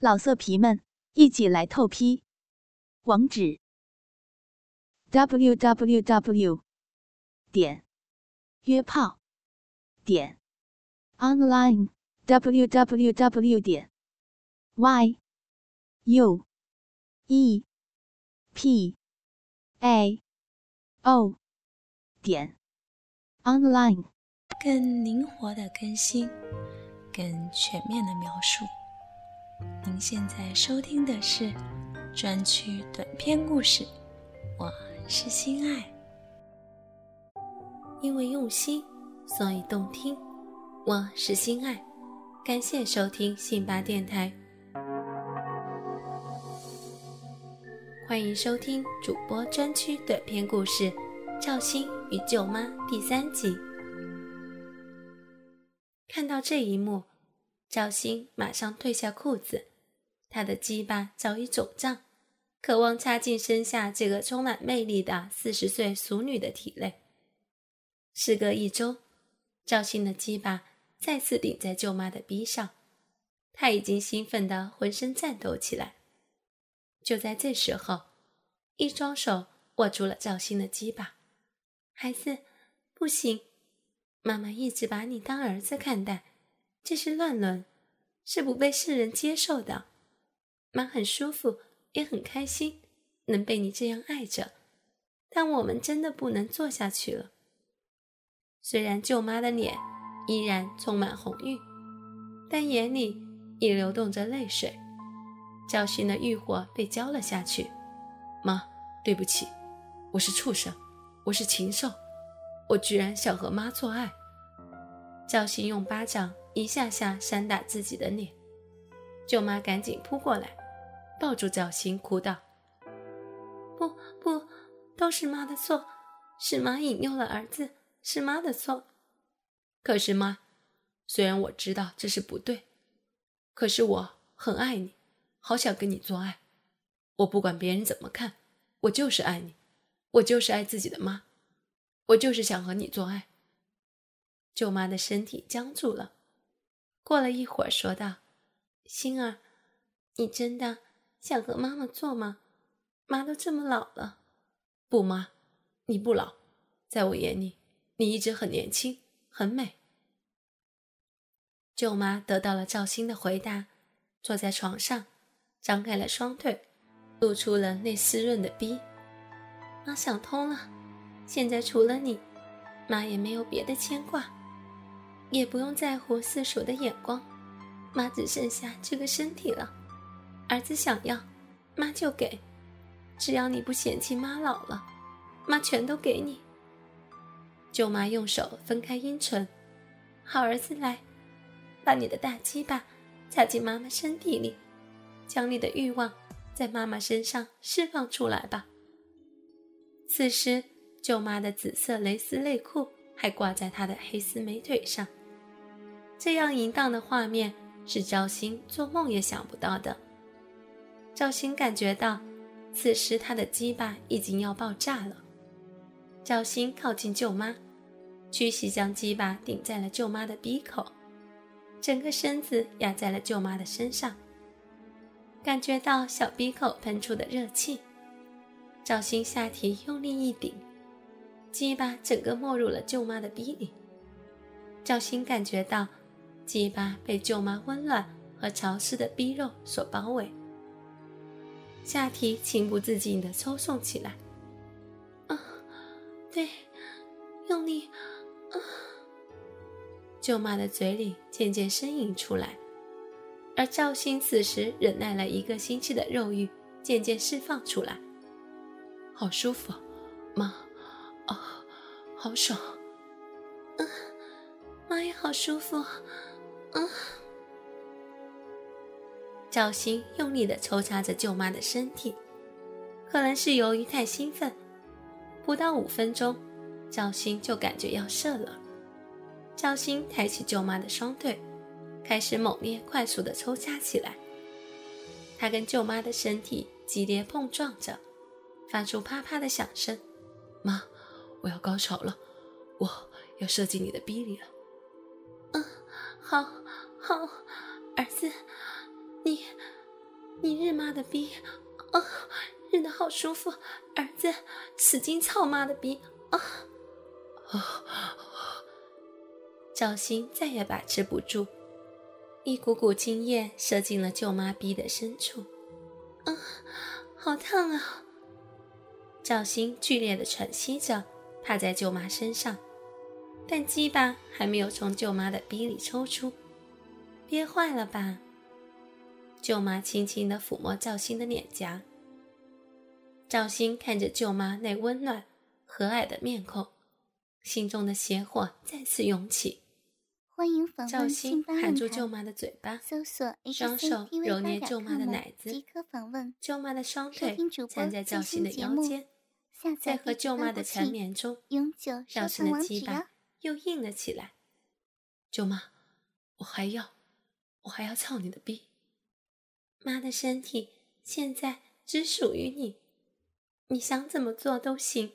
老色皮们，一起来透批！网址：w w w 点约炮点 online w w w 点 y u e p a o 点 online。更灵活的更新，更全面的描述。您现在收听的是专区短篇故事，我是心爱。因为用心，所以动听。我是心爱，感谢收听信巴电台，欢迎收听主播专区短篇故事《赵鑫与舅妈》第三集。看到这一幕，赵鑫马上褪下裤子。他的鸡巴早已肿胀，渴望插进身下这个充满魅力的四十岁俗女的体内。时隔一周，赵鑫的鸡巴再次顶在舅妈的逼上，他已经兴奋得浑身颤抖起来。就在这时候，一双手握住了赵鑫的鸡巴。孩子，不行，妈妈一直把你当儿子看待，这是乱伦，是不被世人接受的。妈很舒服，也很开心，能被你这样爱着。但我们真的不能做下去了。虽然舅妈的脸依然充满红晕，但眼里也流动着泪水。赵鑫的欲火被浇了下去。妈，对不起，我是畜生，我是禽兽，我居然想和妈做爱。赵鑫用巴掌一下下扇打自己的脸，舅妈赶紧扑过来。抱住赵鑫，哭道：“不不，都是妈的错，是妈引诱了儿子，是妈的错。可是妈，虽然我知道这是不对，可是我很爱你，好想跟你做爱。我不管别人怎么看，我就是爱你，我就是爱自己的妈，我就是想和你做爱。”舅妈的身体僵住了，过了一会儿，说道：“星儿，你真的……”想和妈妈做吗？妈都这么老了。不，妈，你不老，在我眼里，你一直很年轻，很美。舅妈得到了赵鑫的回答，坐在床上，张开了双腿，露出了那湿润的逼。妈想通了，现在除了你，妈也没有别的牵挂，也不用在乎四叔的眼光，妈只剩下这个身体了。儿子想要，妈就给，只要你不嫌弃妈老了，妈全都给你。舅妈用手分开阴唇，好儿子来，把你的大鸡巴插进妈妈身体里，将你的欲望在妈妈身上释放出来吧。此时，舅妈的紫色蕾丝内裤还挂在她的黑丝美腿上，这样淫荡的画面是赵鑫做梦也想不到的。赵鑫感觉到，此时他的鸡巴已经要爆炸了。赵鑫靠近舅妈，屈膝将鸡巴顶在了舅妈的鼻口，整个身子压在了舅妈的身上，感觉到小鼻口喷出的热气。赵鑫下体用力一顶，鸡巴整个没入了舅妈的鼻里。赵鑫感觉到，鸡巴被舅妈温暖和潮湿的逼肉所包围。下体情不自禁地抽送起来，啊，对，用力，啊！舅妈的嘴里渐渐呻吟出来，而赵鑫此时忍耐了一个星期的肉欲渐渐释放出来，好舒服，妈，啊，好爽，嗯，妈也好舒服，嗯。赵鑫用力地抽插着舅妈的身体，可能是由于太兴奋，不到五分钟，赵鑫就感觉要射了。赵鑫抬起舅妈的双腿，开始猛烈、快速地抽插起来。他跟舅妈的身体激烈碰撞着，发出啪啪的响声。妈，我要高潮了，我要射进你的逼里了。嗯，好，好，儿子。你你日妈的逼！啊，日的好舒服！儿子，使劲操妈的逼！啊啊！赵鑫再也把持不住，一股股精液射进了舅妈逼的深处。啊，好烫啊！赵鑫剧烈的喘息着，趴在舅妈身上，但鸡巴还没有从舅妈的逼里抽出，憋坏了吧？舅妈轻轻地抚摸赵鑫的脸颊。赵鑫看着舅妈那温暖和蔼的面孔，心中的邪火再次涌起。欢迎访问新巴含住舅妈的嘴巴，搜索双手揉捏舅妈的奶子，即可访问。舅妈的双腿缠在赵鑫的腰间，在和舅妈的缠绵中，赵鑫的鸡巴又硬了起来。舅妈，我还要，我还要操你的逼。妈的身体现在只属于你，你想怎么做都行，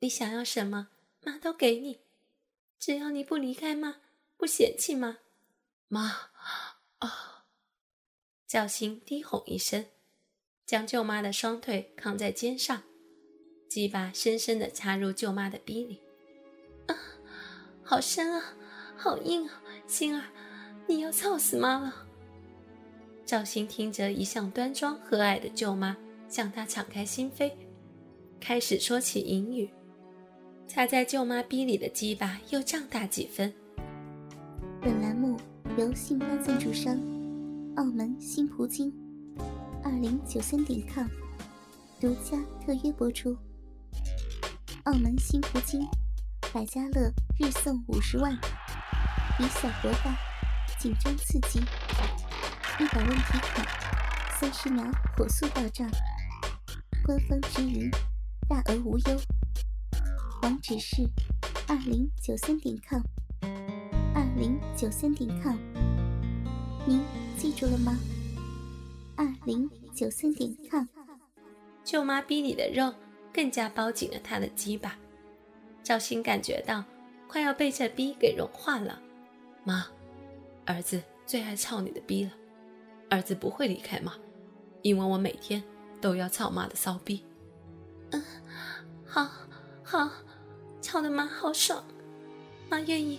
你想要什么，妈都给你，只要你不离开妈，不嫌弃妈。妈啊！赵鑫低吼一声，将舅妈的双腿扛在肩上，鸡巴深深的插入舅妈的逼里。啊，好深啊，好硬啊，心儿，你要操死妈了。赵鑫听着一向端庄和蔼的舅妈向他敞开心扉，开始说起淫语。插在舅妈逼里的鸡巴又胀大几分。本栏目由信发赞助商澳门新葡京二零九三点 com 独家特约播出。澳门新葡京百家乐日送五十万，以小博大，紧张刺激。一百问题卡，三十秒火速到账，官方直营，大额无忧。网址是二零九三点 com，二零九三点 com，您记住了吗？二零九三点 com。舅妈逼里的肉更加包紧了他的鸡巴，赵鑫感觉到快要被这逼给融化了。妈，儿子最爱操你的逼了。儿子不会离开妈，因为我每天都要操妈的骚逼。嗯，好，好，操的妈好爽，妈愿意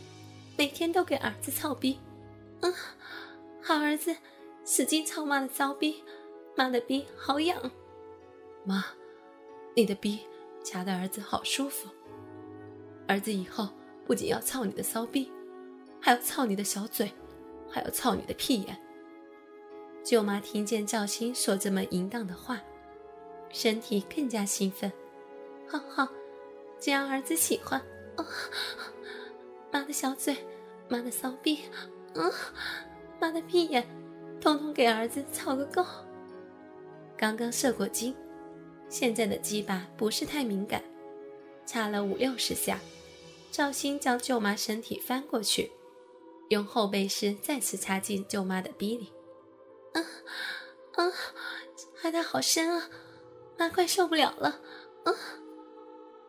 每天都给儿子操逼。嗯，好儿子，使劲操妈的骚逼，妈的逼好痒。妈，你的逼夹的儿子好舒服。儿子以后不仅要操你的骚逼，还要操你的小嘴，还要操你的屁眼。舅妈听见赵鑫说这么淫荡的话，身体更加兴奋。好好，只要儿子喜欢，哦，妈的小嘴，妈的骚逼，嗯，妈的屁眼，通通给儿子操个够。刚刚射过精，现在的鸡巴不是太敏感，插了五六十下，赵鑫将舅妈身体翻过去，用后背式再次插进舅妈的逼里。啊啊！插的好深啊，妈快受不了了！啊！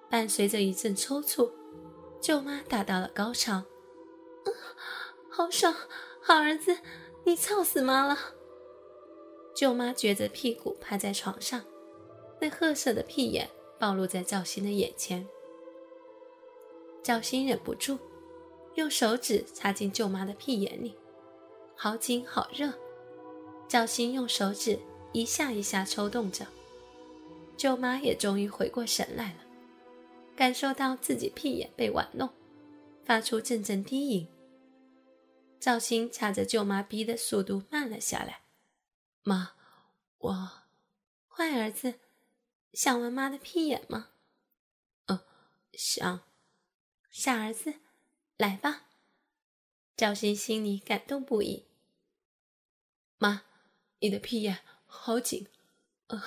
伴随着一阵抽搐，舅妈达到了高潮。啊，好爽！好儿子，你操死妈了！舅妈撅着屁股趴在床上，那褐色的屁眼暴露在赵鑫的眼前。赵鑫忍不住，用手指插进舅妈的屁眼里，好紧好热。赵鑫用手指一下一下抽动着，舅妈也终于回过神来了，感受到自己屁眼被玩弄，发出阵阵低吟。赵鑫掐着舅妈逼的速度慢了下来。妈，我，坏儿子，想玩妈的屁眼吗？嗯，想。傻儿子，来吧。赵鑫心里感动不已。妈。你的屁眼好紧，呃，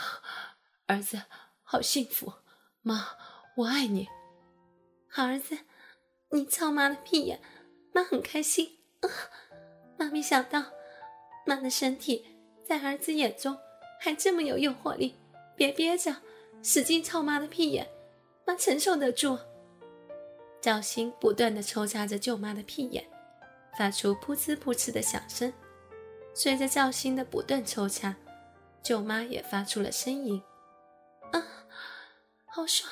儿子好幸福，妈，我爱你，好儿子，你操妈的屁眼，妈很开心。妈没想到，妈的身体在儿子眼中还这么有诱惑力，别憋着，使劲操妈的屁眼，妈承受得住。赵鑫不断的抽插着舅妈的屁眼，发出噗呲噗呲的响声。随着赵鑫的不断抽插，舅妈也发出了呻吟。啊，好爽！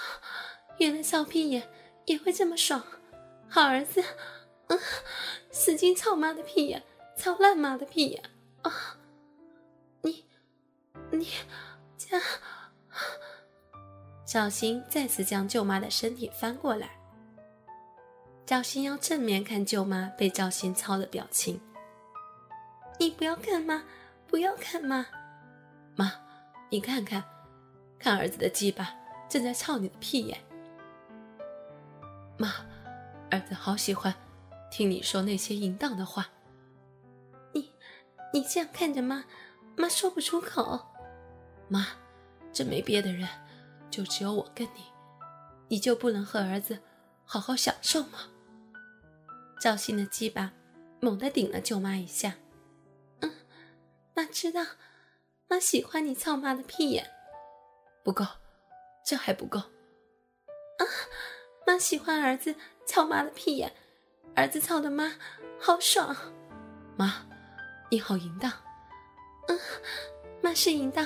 原来操屁眼也会这么爽。好儿子，嗯，使劲操妈的屁眼，操烂妈的屁眼啊！你，你，这……赵鑫再次将舅妈的身体翻过来。赵鑫要正面看舅妈被赵鑫操的表情。你不要看妈，不要看妈，妈，你看看，看儿子的鸡巴正在操你的屁眼。妈，儿子好喜欢听你说那些淫荡的话。你，你这样看着妈，妈说不出口。妈，这没别的人，就只有我跟你，你就不能和儿子好好享受吗？赵鑫的鸡巴猛地顶了舅妈一下。嗯，妈知道，妈喜欢你操妈的屁眼。不够，这还不够。啊，妈喜欢儿子操妈的屁眼，儿子操的妈好爽。妈，你好淫荡。嗯，妈是淫荡，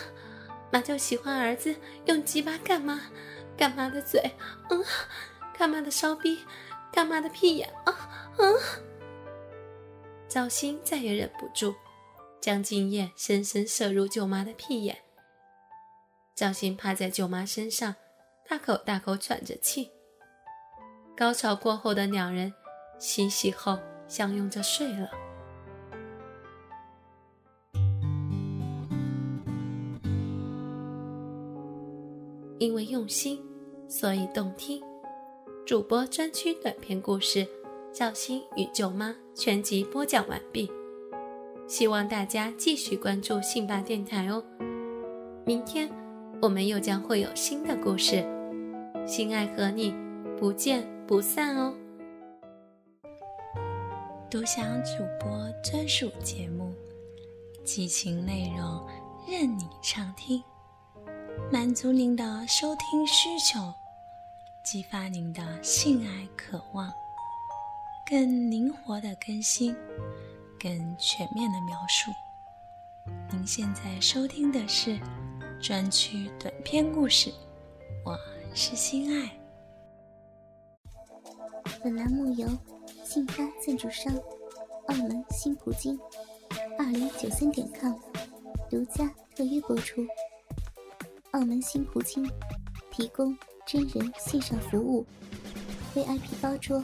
妈就喜欢儿子用鸡巴干妈，干妈的嘴，嗯，干妈的烧逼，干妈的屁眼啊。啊！赵鑫再也忍不住，将精液深深射入舅妈的屁眼。赵鑫趴在舅妈身上，大口大口喘着气。高潮过后的两人洗洗后相拥着睡了。因为用心，所以动听。主播专区短篇故事。赵鑫与舅妈全集播讲完毕，希望大家继续关注信吧电台哦。明天我们又将会有新的故事，心爱和你不见不散哦。独享主播专属节目，激情内容任你畅听，满足您的收听需求，激发您的性爱渴望。更灵活的更新，更全面的描述。您现在收听的是专区短篇故事，我是心爱。本栏目由信发赞助商澳门新葡京二零九三点 com 独家特约播出。澳门新葡京提供真人线上服务，VIP 包桌。